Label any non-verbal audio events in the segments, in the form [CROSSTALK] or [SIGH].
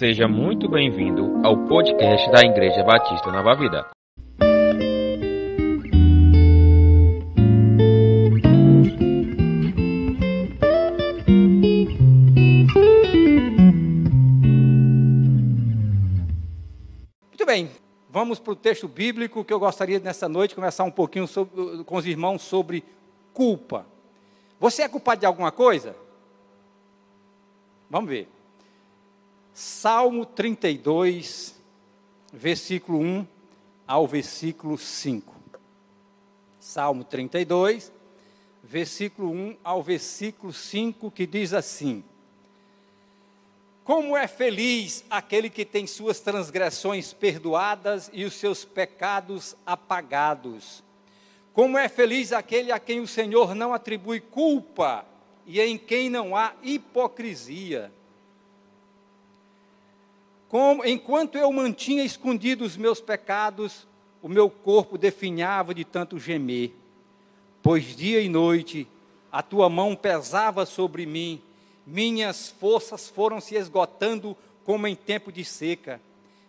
Seja muito bem-vindo ao podcast da Igreja Batista Nova Vida. Muito bem, vamos para o texto bíblico que eu gostaria nessa noite conversar um pouquinho sobre- com os irmãos sobre culpa. Você é culpado de alguma coisa? Vamos ver. Salmo 32, versículo 1 ao versículo 5. Salmo 32, versículo 1 ao versículo 5, que diz assim: Como é feliz aquele que tem suas transgressões perdoadas e os seus pecados apagados. Como é feliz aquele a quem o Senhor não atribui culpa e em quem não há hipocrisia. Como, enquanto eu mantinha escondidos os meus pecados, o meu corpo definhava de tanto gemer. Pois dia e noite a tua mão pesava sobre mim, minhas forças foram se esgotando como em tempo de seca.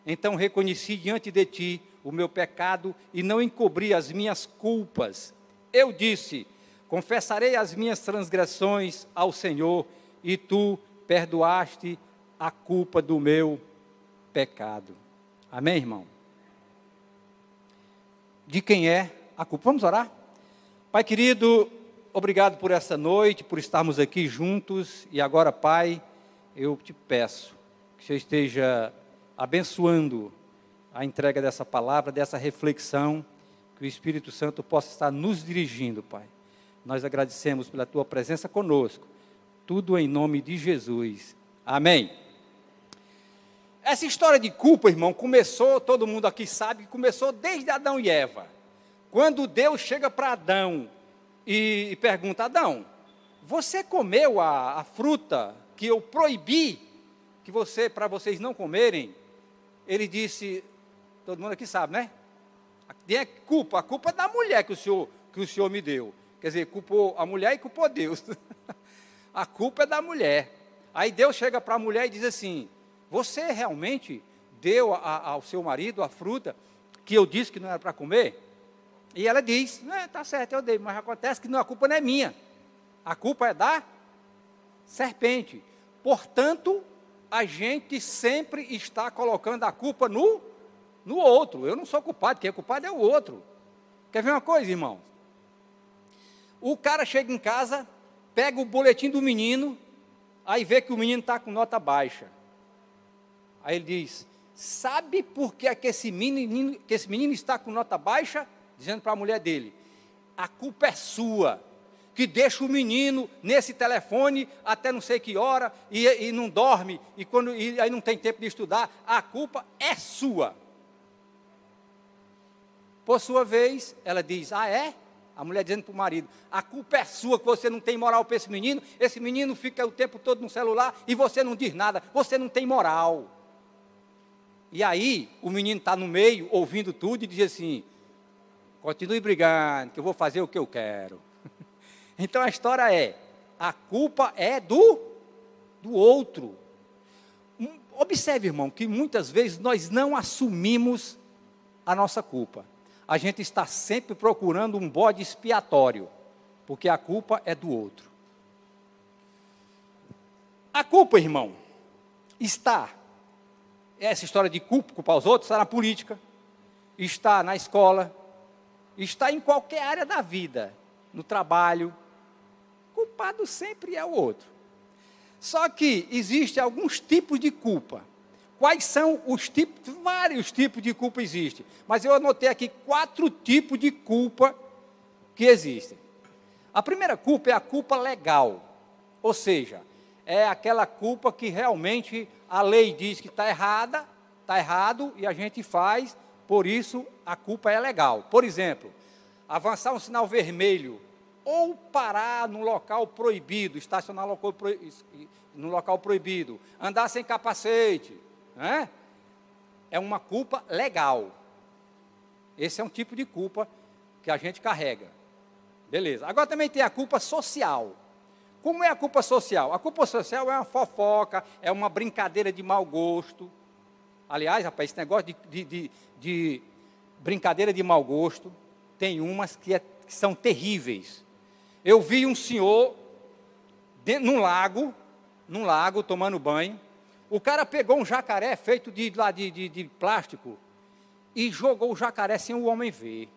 Então reconheci diante de ti o meu pecado e não encobri as minhas culpas. Eu disse: Confessarei as minhas transgressões ao Senhor, e tu perdoaste a culpa do meu pecado. Amém, irmão? De quem é a culpa? Vamos orar? Pai querido, obrigado por essa noite, por estarmos aqui juntos. E agora, Pai, eu te peço que você esteja abençoando a entrega dessa palavra, dessa reflexão, que o Espírito Santo possa estar nos dirigindo, Pai. Nós agradecemos pela tua presença conosco. Tudo em nome de Jesus. Amém. Essa história de culpa, irmão, começou, todo mundo aqui sabe, começou desde Adão e Eva. Quando Deus chega para Adão e, pergunta: Adão, você comeu a, a fruta que eu proibi que você para vocês não comerem? Ele disse, todo mundo aqui sabe, né? Quem é culpa? A culpa é da mulher que o senhor que o senhor me deu. Quer dizer, culpou a mulher e culpou Deus. [LAUGHS] a culpa é da mulher. Aí Deus chega para a mulher e diz assim: Você realmente deu a, ao seu marido a fruta que eu disse que não era para comer? E ela diz: Não, tá certo, eu dei, mas acontece que não, a culpa não é minha. A culpa é da serpente. Portanto, a gente sempre está colocando a culpa no, no outro. Eu não sou culpado, quem é culpado é o outro. Quer ver uma coisa, irmãos? O cara chega em casa, pega o boletim do menino, aí vê que o menino está com nota baixa. Aí ele diz: Sabe por que, é que, esse menino, que esse menino está com nota baixa? Dizendo para a mulher dele: A culpa é sua, que deixa o menino nesse telefone até não sei que hora e, e não dorme, e, quando, e aí não tem tempo de estudar. A culpa é sua. Por sua vez, ela diz: Ah, é? A mulher dizendo para o marido: A culpa é sua que você não tem moral para esse menino. Esse menino fica o tempo todo no celular e você não diz nada. Você não tem moral. E aí, o menino está no meio, ouvindo tudo, e diz assim: Continue brigando, que eu vou fazer o que eu quero. [LAUGHS] então a história é: a culpa é do, do outro. Observe, irmão, que muitas vezes nós não assumimos a nossa culpa a gente está sempre procurando um bode expiatório, porque a culpa é do outro. A culpa, irmão, está, essa história de culpa, culpar os outros, está na política, está na escola, está em qualquer área da vida, no trabalho. Culpado sempre é o outro. Só que existem alguns tipos de culpa. Quais são os tipos? Vários tipos de culpa existem. Mas eu anotei aqui quatro tipos de culpa que existem. A primeira culpa é a culpa legal. Ou seja, é aquela culpa que realmente a lei diz que está errada, está errado e a gente faz, por isso a culpa é legal. Por exemplo, avançar um sinal vermelho ou parar no local proibido, estacionar no local proibido, andar sem capacete, é? é uma culpa legal. Esse é um tipo de culpa que a gente carrega. Beleza. Agora também tem a culpa social. Como é a culpa social? A culpa social é uma fofoca, é uma brincadeira de mau gosto. Aliás, rapaz, esse negócio de, de, de, de brincadeira de mau gosto, tem umas que, é, que são terríveis. Eu vi um senhor dentro, num lago, num lago, tomando banho. O cara pegou um jacaré feito de, lá, de, de, de plástico e jogou o jacaré sem o homem ver.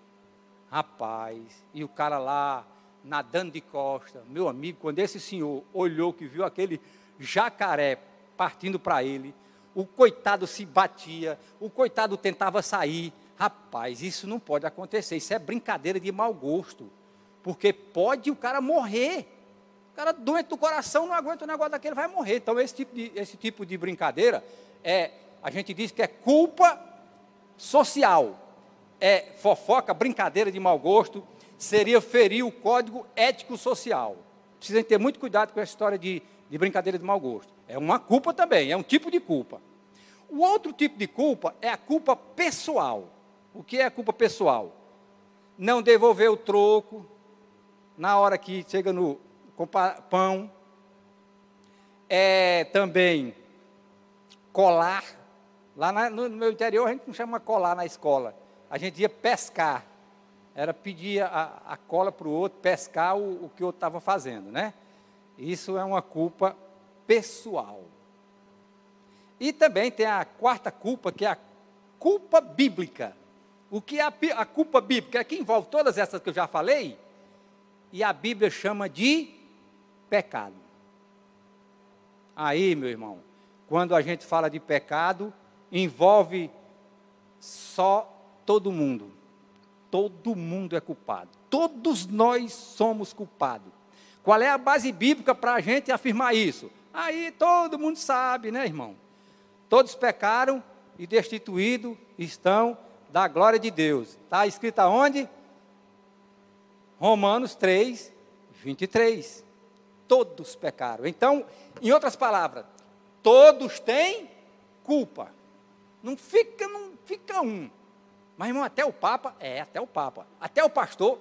Rapaz, e o cara lá nadando de costa. Meu amigo, quando esse senhor olhou que viu aquele jacaré partindo para ele, o coitado se batia, o coitado tentava sair. Rapaz, isso não pode acontecer, isso é brincadeira de mau gosto, porque pode o cara morrer. O cara doente do coração não aguenta o negócio daquele, vai morrer. Então, esse tipo de, esse tipo de brincadeira é, a gente diz que é culpa social, é fofoca, brincadeira de mau gosto, seria ferir o código ético social. Precisa ter muito cuidado com essa história de, de brincadeira de mau gosto. É uma culpa também, é um tipo de culpa. O outro tipo de culpa é a culpa pessoal. O que é a culpa pessoal? Não devolver o troco na hora que chega no pão. É também colar. Lá na, no meu interior a gente não chama colar na escola. A gente ia pescar era pedir a, a cola para o outro, pescar o, o que o outro estava fazendo, né? Isso é uma culpa pessoal. E também tem a quarta culpa, que é a culpa bíblica. O que é a, a culpa bíblica? É que envolve todas essas que eu já falei, e a Bíblia chama de pecado. Aí, meu irmão, quando a gente fala de pecado, envolve só todo mundo todo mundo é culpado. Todos nós somos culpados. Qual é a base bíblica para a gente afirmar isso? Aí todo mundo sabe, né, irmão? Todos pecaram e destituídos estão da glória de Deus. Está escrito aonde? Romanos 3, 23. Todos pecaram. Então, em outras palavras, todos têm culpa. Não fica, não fica um. Mas, irmão, até o Papa? É, até o Papa. Até o pastor?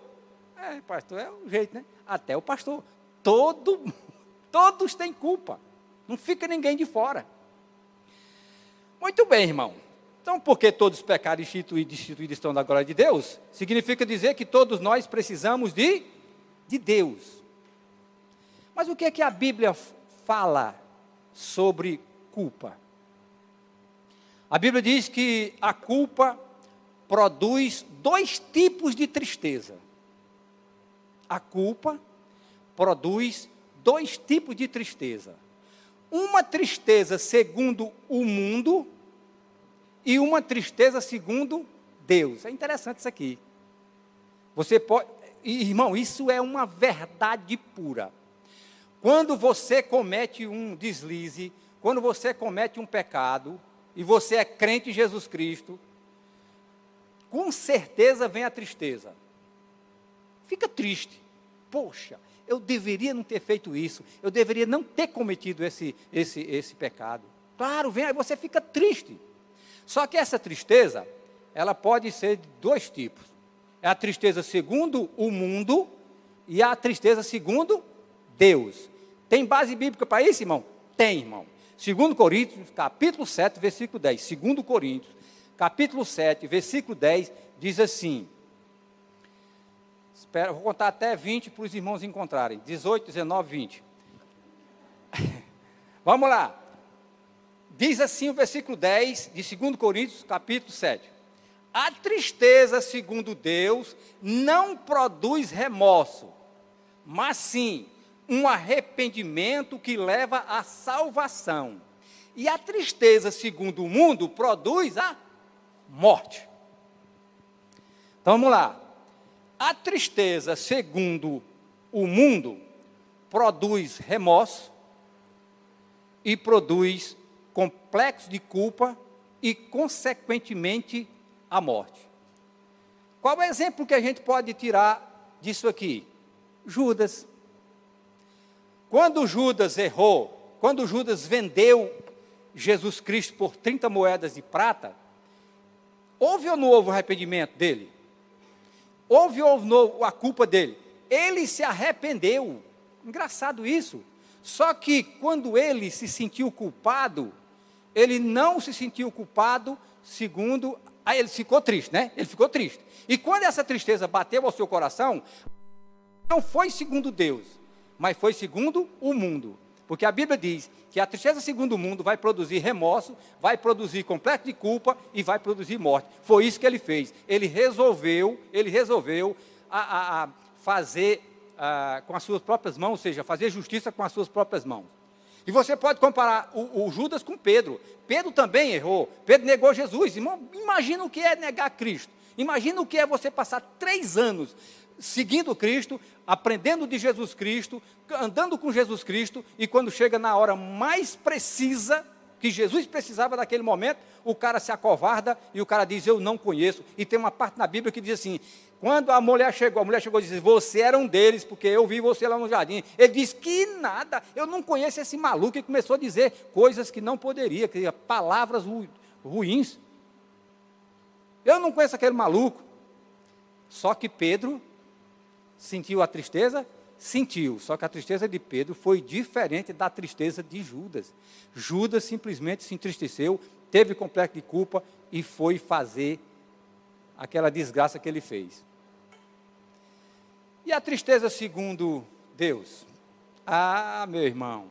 É, pastor é o jeito, né? Até o pastor. Todo, [LAUGHS] todos têm culpa. Não fica ninguém de fora. Muito bem, irmão. Então, porque todos pecaram e instituídos estão da glória de Deus, significa dizer que todos nós precisamos de, de Deus. Mas o que é que a Bíblia fala sobre culpa? A Bíblia diz que a culpa produz dois tipos de tristeza. A culpa produz dois tipos de tristeza. Uma tristeza segundo o mundo e uma tristeza segundo Deus. É interessante isso aqui. Você pode, irmão, isso é uma verdade pura. Quando você comete um deslize, quando você comete um pecado e você é crente em Jesus Cristo, com certeza vem a tristeza. Fica triste. Poxa, eu deveria não ter feito isso, eu deveria não ter cometido esse, esse, esse pecado. Claro, vem, aí você fica triste. Só que essa tristeza, ela pode ser de dois tipos. É a tristeza segundo o mundo e a tristeza segundo Deus. Tem base bíblica para isso, irmão? Tem, irmão. Segundo Coríntios, capítulo 7, versículo 10. Segundo Coríntios, capítulo 7, versículo 10, diz assim. Espera, vou contar até 20 para os irmãos encontrarem. 18, 19, 20. Vamos lá. Diz assim o versículo 10 de 2 Coríntios, capítulo 7. A tristeza, segundo Deus, não produz remorso, mas sim um arrependimento que leva à salvação. E a tristeza, segundo o mundo, produz a morte. Então vamos lá. A tristeza, segundo o mundo, produz remorso e produz complexo de culpa e, consequentemente, a morte. Qual é o exemplo que a gente pode tirar disso aqui? Judas. Quando Judas errou, quando Judas vendeu Jesus Cristo por 30 moedas de prata, Houve ou não houve o arrependimento dele? Houve ou não a culpa dele? Ele se arrependeu. Engraçado isso. Só que quando ele se sentiu culpado, ele não se sentiu culpado segundo. Aí ele ficou triste, né? Ele ficou triste. E quando essa tristeza bateu ao seu coração, não foi segundo Deus, mas foi segundo o mundo. Porque a Bíblia diz que a tristeza segundo o mundo vai produzir remorso, vai produzir completo de culpa e vai produzir morte. Foi isso que ele fez. Ele resolveu, ele resolveu a, a, a fazer a, com as suas próprias mãos, ou seja, fazer justiça com as suas próprias mãos. E você pode comparar o, o, Judas com Pedro. Pedro também errou. Pedro negou Jesus. Imagina o que é negar Cristo. Imagina o que é você passar três anos seguindo Cristo, aprendendo de Jesus Cristo, andando com Jesus Cristo, e quando chega na hora mais precisa, que Jesus precisava daquele momento, o cara se acovarda e o cara diz: Eu não conheço. E tem uma parte na Bíblia que diz assim: quando a mulher chegou, a mulher chegou e disse: Você era um deles, porque eu vi você lá no jardim. Ele disse: Que nada, eu não conheço esse maluco. E começou a dizer coisas que não poderia, que palavras ru, ruins. Eu não conheço aquele maluco. Só que Pedro sentiu a tristeza? Sentiu. Só que a tristeza de Pedro foi diferente da tristeza de Judas. Judas simplesmente se entristeceu, teve complexo de culpa e foi fazer aquela desgraça que ele fez. E a tristeza segundo Deus? Ah, meu irmão,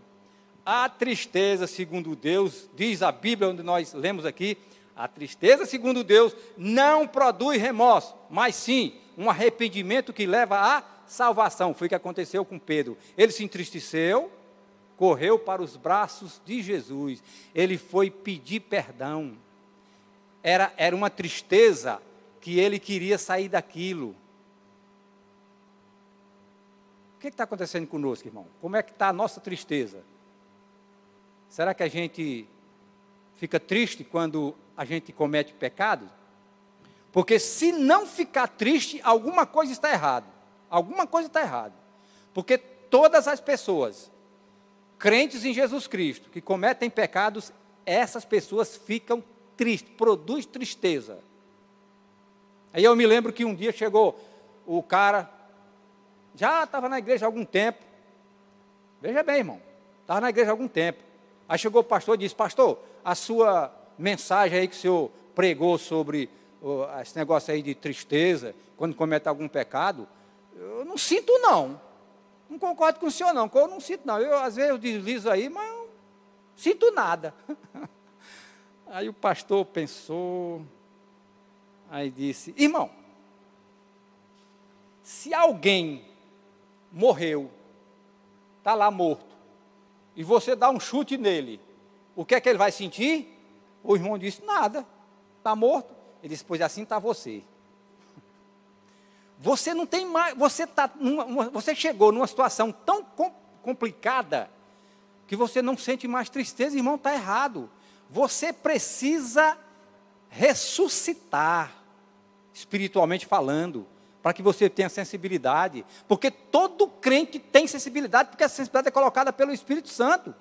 a tristeza segundo Deus, diz a Bíblia onde nós lemos aqui, a tristeza segundo Deus não produz remorso, mas sim um arrependimento que leva à salvação. Foi o que aconteceu com Pedro. Ele se entristeceu, correu para os braços de Jesus, ele foi pedir perdão. Era, era uma tristeza que ele queria sair daquilo que está acontecendo conosco, irmão? Como é que está a nossa tristeza? Será que a gente fica triste quando a gente comete pecado? Porque se não ficar triste, alguma coisa está errada. Alguma coisa está errada. Porque todas as pessoas, crentes em Jesus Cristo, que cometem pecados, essas pessoas ficam tristes, produz tristeza. Aí eu me lembro que um dia chegou o cara já estava na igreja há algum tempo. Veja bem, irmão. Estava na igreja há algum tempo. Aí chegou o pastor e disse: Pastor, a sua mensagem aí que o senhor pregou sobre esse negócio aí de tristeza, quando comete algum pecado, eu não sinto, não. Não concordo com o senhor, não. Eu não sinto, não. Eu, às vezes, eu deslizo aí, mas não sinto nada. [LAUGHS] Aí o pastor pensou, aí disse: Irmão, se alguém morreu, está lá morto, e você dá um chute nele, o que é que ele vai sentir? O irmão disse: Nada, está morto. Ele disse: Pois assim está você. Você não tem mais, você, tá numa, você chegou numa situação tão com, complicada que você não sente mais tristeza, irmão, está errado. Você precisa ressuscitar, espiritualmente falando para que você tenha sensibilidade, porque todo crente tem sensibilidade, porque a sensibilidade é colocada pelo Espírito Santo.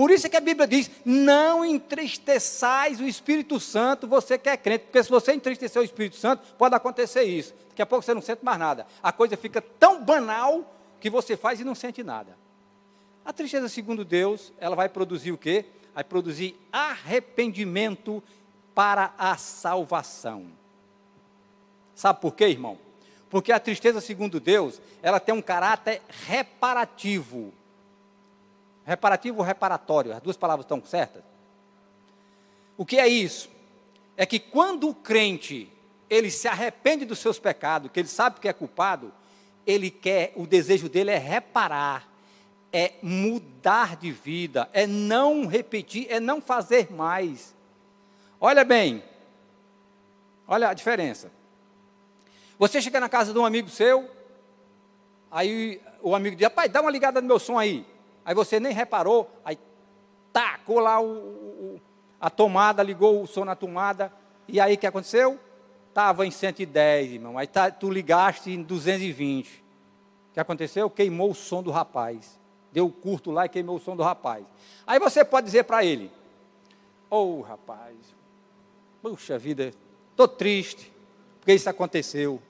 Por isso é que a Bíblia diz: não entristeçais o Espírito Santo, você que é crente, porque se você entristecer o Espírito Santo, pode acontecer isso. Daqui a pouco você não sente mais nada. A coisa fica tão banal que você faz e não sente nada. A tristeza, segundo Deus, ela vai produzir o quê? Vai produzir arrependimento para a salvação. Sabe por quê, irmão? Porque a tristeza, segundo Deus, ela tem um caráter reparativo. Reparativo ou reparatório? As duas palavras estão certas? O que é isso? É que quando o crente ele se arrepende dos seus pecados, que ele sabe que é culpado, ele quer, o desejo dele é reparar, é mudar de vida, é não repetir, é não fazer mais. Olha bem, olha a diferença. Você chega na casa de um amigo seu, aí o amigo diz, pai, dá uma ligada no meu som aí. Aí você nem reparou, aí tacou lá o, o, a tomada, ligou o som na tomada, e aí o que aconteceu? Estava em 110, irmão. Aí tá, tu ligaste em 220. O que aconteceu? Queimou o som do rapaz. Deu curto lá e queimou o som do rapaz. Aí você pode dizer para ele: Ô oh, rapaz, puxa vida, estou triste, porque isso aconteceu.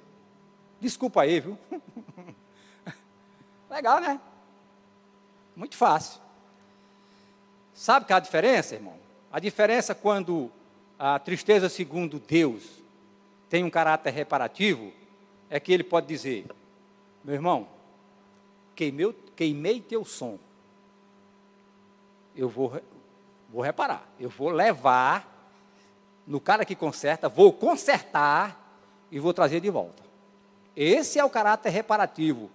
Desculpa aí, viu? [LAUGHS] Legal, né? Muito fácil. Sabe qual é a diferença, irmão? A diferença quando a tristeza, segundo Deus, tem um caráter reparativo, é que ele pode dizer: meu irmão, queimei, queimei teu som. Eu vou, vou reparar, eu vou levar no cara que conserta, vou consertar e vou trazer de volta. Esse é o caráter reparativo.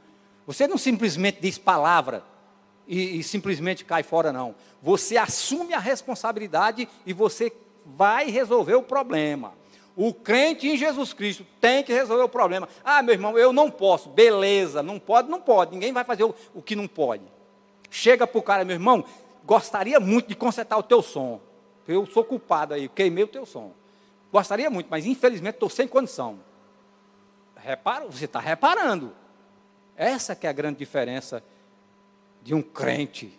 Você não simplesmente diz palavra e, e simplesmente cai fora, não. Você assume a responsabilidade e você vai resolver o problema. O crente em Jesus Cristo tem que resolver o problema. Ah, meu irmão, eu não posso. Beleza, não pode, não pode. Ninguém vai fazer o, o que não pode. Chega para o cara, meu irmão, gostaria muito de consertar o teu som. Eu sou culpado aí, queimei o teu som. Gostaria muito, mas infelizmente estou sem condição. Repara, você está reparando. Essa que é a grande diferença de um crente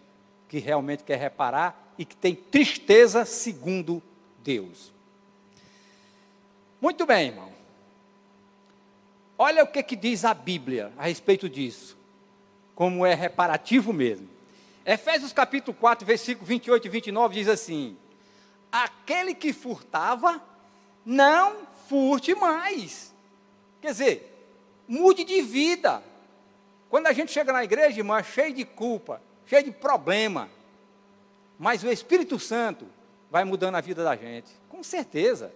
que realmente quer reparar e que tem tristeza segundo Deus. Muito bem, irmão. Olha o que, que diz a Bíblia a respeito disso. Como é reparativo mesmo. Efésios capítulo 4, versículo 28 e 29 diz assim: Aquele que furtava, não furte mais. Quer dizer, mude de vida. Quando a gente chega na igreja, irmã, cheio de culpa, cheio de problema, mas o Espírito Santo vai mudando a vida da gente, com certeza.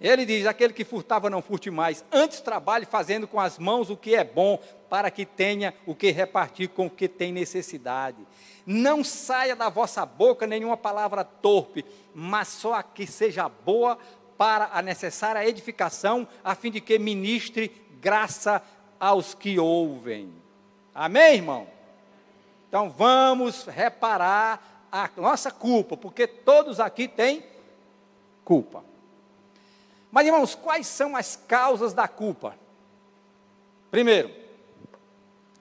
Ele diz: aquele que furtava não furte mais, antes trabalhe fazendo com as mãos o que é bom, para que tenha o que repartir com o que tem necessidade. Não saia da vossa boca nenhuma palavra torpe, mas só a que seja boa para a necessária edificação, a fim de que ministre graça aos que ouvem. Amém, irmão? Então vamos reparar a nossa culpa, porque todos aqui têm culpa. Mas, irmãos, quais são as causas da culpa? Primeiro,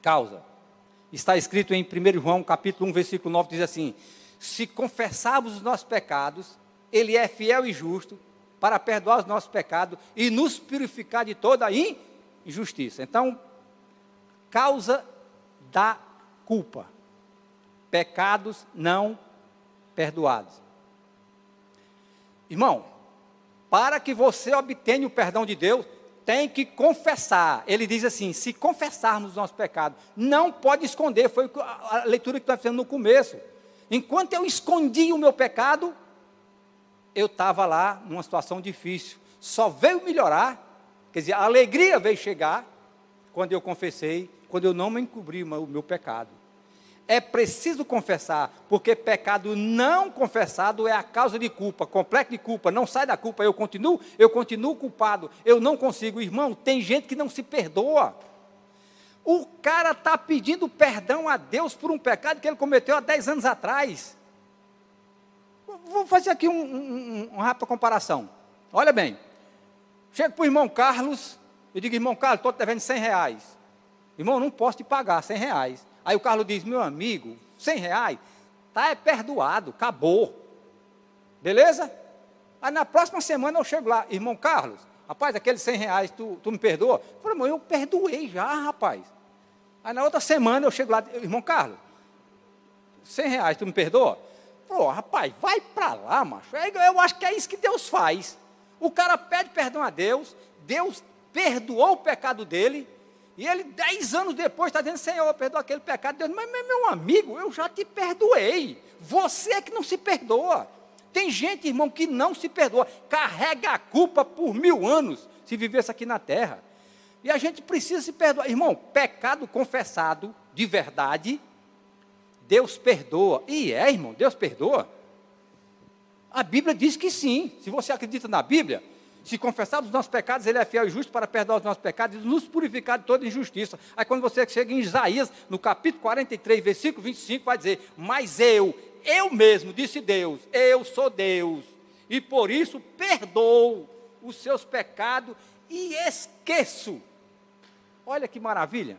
causa. Está escrito em 1 João capítulo 1, versículo 9, diz assim: Se confessarmos os nossos pecados, Ele é fiel e justo para perdoar os nossos pecados e nos purificar de toda a injustiça. Então, causa da culpa. Pecados não perdoados. Irmão, para que você obtenha o perdão de Deus, tem que confessar. Ele diz assim: se confessarmos os nossos pecados, não pode esconder. Foi a leitura que nós fizemos no começo. Enquanto eu escondi o meu pecado, eu estava lá numa situação difícil. Só veio melhorar, quer dizer, a alegria veio chegar quando eu confessei, quando eu não me encobri o meu pecado é preciso confessar, porque pecado não confessado é a causa de culpa, complexo de culpa, não sai da culpa, eu continuo, eu continuo culpado, eu não consigo. Irmão, tem gente que não se perdoa. O cara está pedindo perdão a Deus por um pecado que ele cometeu há 10 anos atrás. Vou fazer aqui um, um, uma rápida comparação. Olha bem, chego para o irmão Carlos, eu digo, irmão Carlos, estou te devendo 100 reais. Irmão, não posso te pagar 100 reais. Aí o Carlos diz: meu amigo, 100 reais, tá é perdoado, acabou. Beleza? Aí na próxima semana eu chego lá, irmão Carlos, rapaz, aqueles 100 reais, tu, tu me perdoa? Eu falei, irmão, eu perdoei já, rapaz. Aí na outra semana eu chego lá, irmão Carlos, 100 reais, tu me perdoa? Pô, rapaz, vai para lá, macho. É, eu acho que é isso que Deus faz. O cara pede perdão a Deus, Deus perdoou o pecado dele, e ele, dez anos depois, está dizendo: Senhor, perdoa aquele pecado. Deus, mas meu amigo, eu já te perdoei. Você é que não se perdoa. Tem gente, irmão, que não se perdoa, carrega a culpa por mil anos se vivesse aqui na terra. E a gente precisa se perdoar. Irmão, pecado confessado de verdade, Deus perdoa. E é, irmão, Deus perdoa. A Bíblia diz que sim. Se você acredita na Bíblia, se confessarmos os nossos pecados, Ele é fiel e justo para perdoar os nossos pecados e nos purificar de toda injustiça. Aí quando você chega em Isaías, no capítulo 43, versículo 25, vai dizer: Mas eu, eu mesmo, disse Deus, eu sou Deus, e por isso perdoo os seus pecados e esqueço. Olha que maravilha.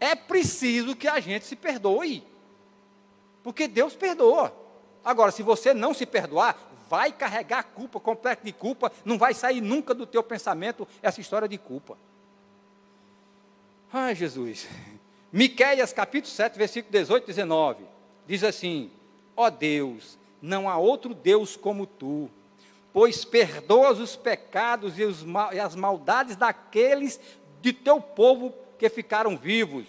É preciso que a gente se perdoe, porque Deus perdoa. Agora, se você não se perdoar, vai carregar culpa, complexo de culpa, não vai sair nunca do teu pensamento essa história de culpa. Ai, Jesus, Miqueias capítulo 7, versículo 18 e 19, diz assim: Ó Deus, não há outro Deus como tu, pois perdoas os pecados e, os, e as maldades daqueles de teu povo que ficaram vivos.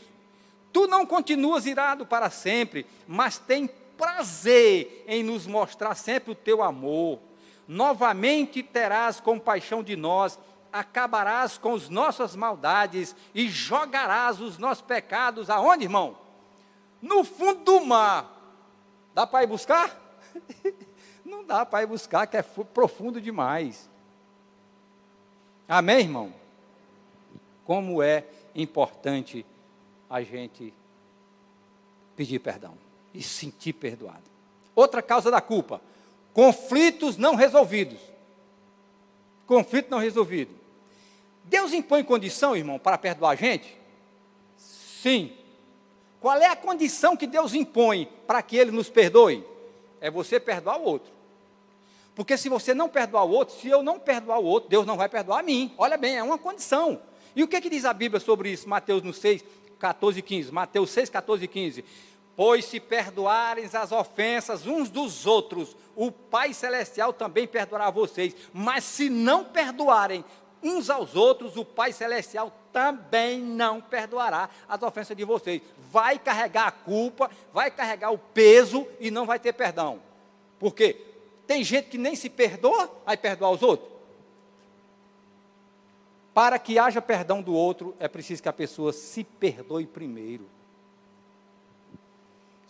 Tu não continuas irado para sempre, mas tem prazer em nos mostrar sempre o teu amor. Novamente terás compaixão de nós acabarás com as nossas maldades e jogarás os nossos pecados aonde, irmão? No fundo do mar. Dá para ir buscar? [LAUGHS] Não dá para ir buscar, que é profundo demais. Amém, irmão? Como é importante a gente pedir perdão e sentir perdoado. Outra causa da culpa: conflitos não resolvidos. Conflito não resolvido. Deus impõe condição, irmão, para perdoar a gente? Sim. Qual é a condição que Deus impõe para que Ele nos perdoe? É você perdoar o outro. Porque se você não perdoar o outro, se eu não perdoar o outro, Deus não vai perdoar a mim. Olha bem, é uma condição. E o que, que diz a Bíblia sobre isso? Mateus no 6, 14 e 15. Mateus 6, 14 e 15. Pois se perdoarem as ofensas uns dos outros, o Pai Celestial também perdoará vocês. Mas se não perdoarem uns aos outros, o Pai Celestial também não perdoará as ofensas de vocês. Vai carregar a culpa, vai carregar o peso e não vai ter perdão. Por quê? Tem gente que nem se perdoa, vai perdoar os outros. Para que haja perdão do outro, é preciso que a pessoa se perdoe primeiro.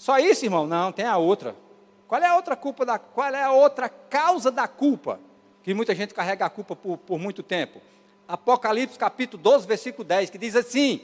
Só isso, irmão? Não, tem a outra. Qual é a outra culpa da, qual é a outra causa da culpa? que muita gente carrega a culpa por, por muito tempo. Apocalipse capítulo 12, versículo 10, que diz assim: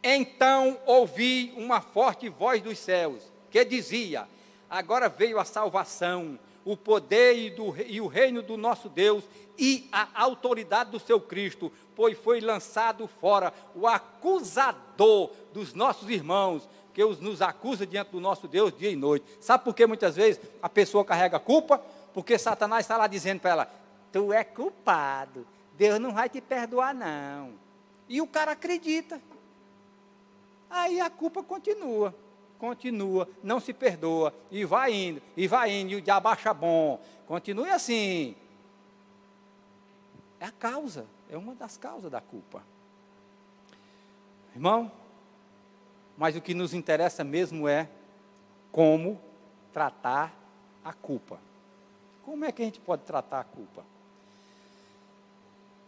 Então ouvi uma forte voz dos céus, que dizia: Agora veio a salvação, o poder e, do, e o reino do nosso Deus e a autoridade do seu Cristo, pois foi lançado fora o acusador dos nossos irmãos, que os, nos acusa diante do nosso Deus dia e noite. Sabe por que muitas vezes a pessoa carrega culpa? Porque Satanás está lá dizendo para ela: Tu é culpado, Deus não vai te perdoar, não. E o cara acredita. Aí a culpa continua, continua, não se perdoa, e vai indo, e vai indo, e o diabo acha bom. Continue assim. É a causa, é uma das causas da culpa. Irmão, mas o que nos interessa mesmo é como tratar a culpa. Como é que a gente pode tratar a culpa?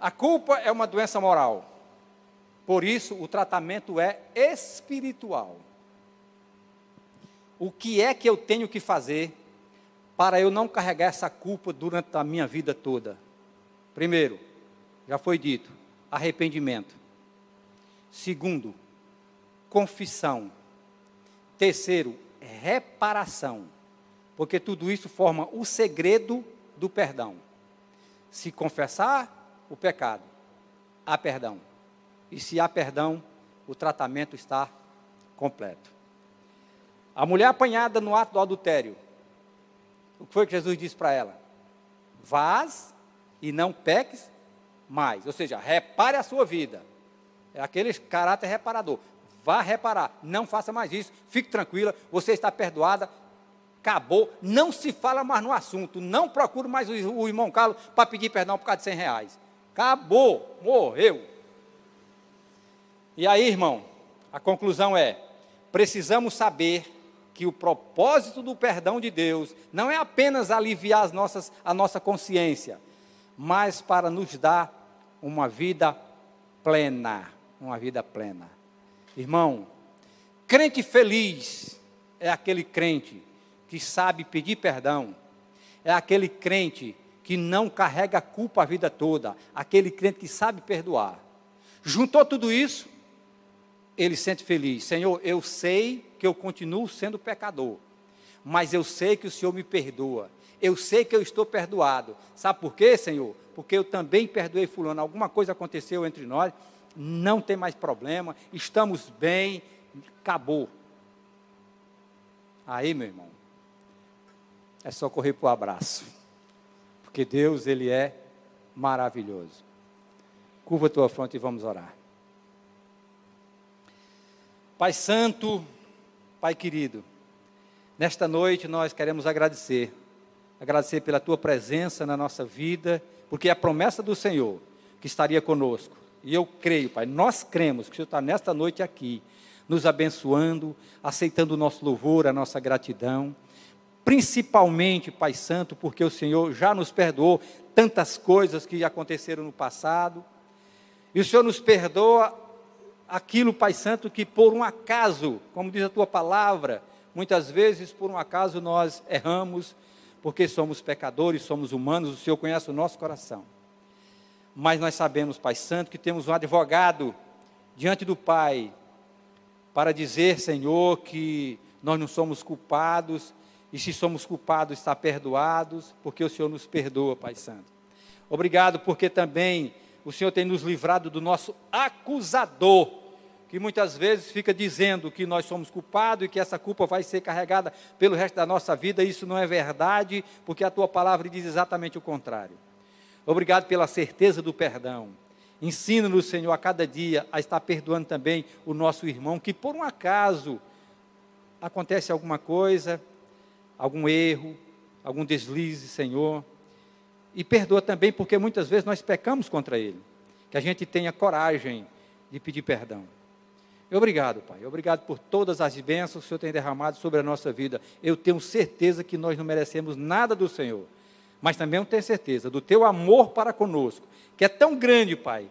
A culpa é uma doença moral. Por isso, o tratamento é espiritual. O que é que eu tenho que fazer para eu não carregar essa culpa durante a minha vida toda? Primeiro, já foi dito, arrependimento. Segundo, confissão. Terceiro, reparação porque tudo isso forma o segredo do perdão. Se confessar o pecado, há perdão. E se há perdão, o tratamento está completo. A mulher apanhada no ato do adultério, o que foi que Jesus disse para ela? Vaz e não peques mais. Ou seja, repare a sua vida. É aquele caráter reparador. Vá reparar, não faça mais isso, fique tranquila, você está perdoada, acabou, não se fala mais no assunto, não procuro mais o, o irmão Carlos para pedir perdão por causa de 100 reais. Acabou, morreu. E aí, irmão, a conclusão é: precisamos saber que o propósito do perdão de Deus não é apenas aliviar as nossas, a nossa consciência, mas para nos dar uma vida plena, uma vida plena. Irmão, crente feliz é aquele crente que sabe pedir perdão, é aquele crente que não carrega culpa a vida toda, aquele crente que sabe perdoar. Juntou tudo isso, ele sente feliz. Senhor, eu sei que eu continuo sendo pecador, mas eu sei que o Senhor me perdoa. Eu sei que eu estou perdoado. Sabe por quê, Senhor? Porque eu também perdoei fulano. Alguma coisa aconteceu entre nós, não tem mais problema, estamos bem, acabou. Aí, meu irmão, é só correr para o abraço. Porque Deus, Ele é maravilhoso. Curva a tua fronte e vamos orar. Pai Santo, Pai querido, nesta noite nós queremos agradecer, agradecer pela tua presença na nossa vida, porque é a promessa do Senhor que estaria conosco. E eu creio, Pai, nós cremos que o Senhor está nesta noite aqui, nos abençoando, aceitando o nosso louvor, a nossa gratidão. Principalmente, Pai Santo, porque o Senhor já nos perdoou tantas coisas que aconteceram no passado. E o Senhor nos perdoa aquilo, Pai Santo, que por um acaso, como diz a tua palavra, muitas vezes por um acaso nós erramos, porque somos pecadores, somos humanos, o Senhor conhece o nosso coração. Mas nós sabemos, Pai Santo, que temos um advogado diante do Pai para dizer, Senhor, que nós não somos culpados e se somos culpados, está perdoados, porque o Senhor nos perdoa, Pai Santo. Obrigado, porque também o Senhor tem nos livrado do nosso acusador, que muitas vezes fica dizendo que nós somos culpados e que essa culpa vai ser carregada pelo resto da nossa vida. Isso não é verdade, porque a tua palavra diz exatamente o contrário. Obrigado pela certeza do perdão. Ensina-nos, Senhor, a cada dia a estar perdoando também o nosso irmão, que por um acaso acontece alguma coisa, algum erro, algum deslize, Senhor e perdoa também, porque muitas vezes nós pecamos contra Ele. Que a gente tenha coragem de pedir perdão. Obrigado, Pai. Obrigado por todas as bênçãos que o Senhor tem derramado sobre a nossa vida. Eu tenho certeza que nós não merecemos nada do Senhor. Mas também tenho certeza do Teu amor para conosco, que é tão grande, Pai,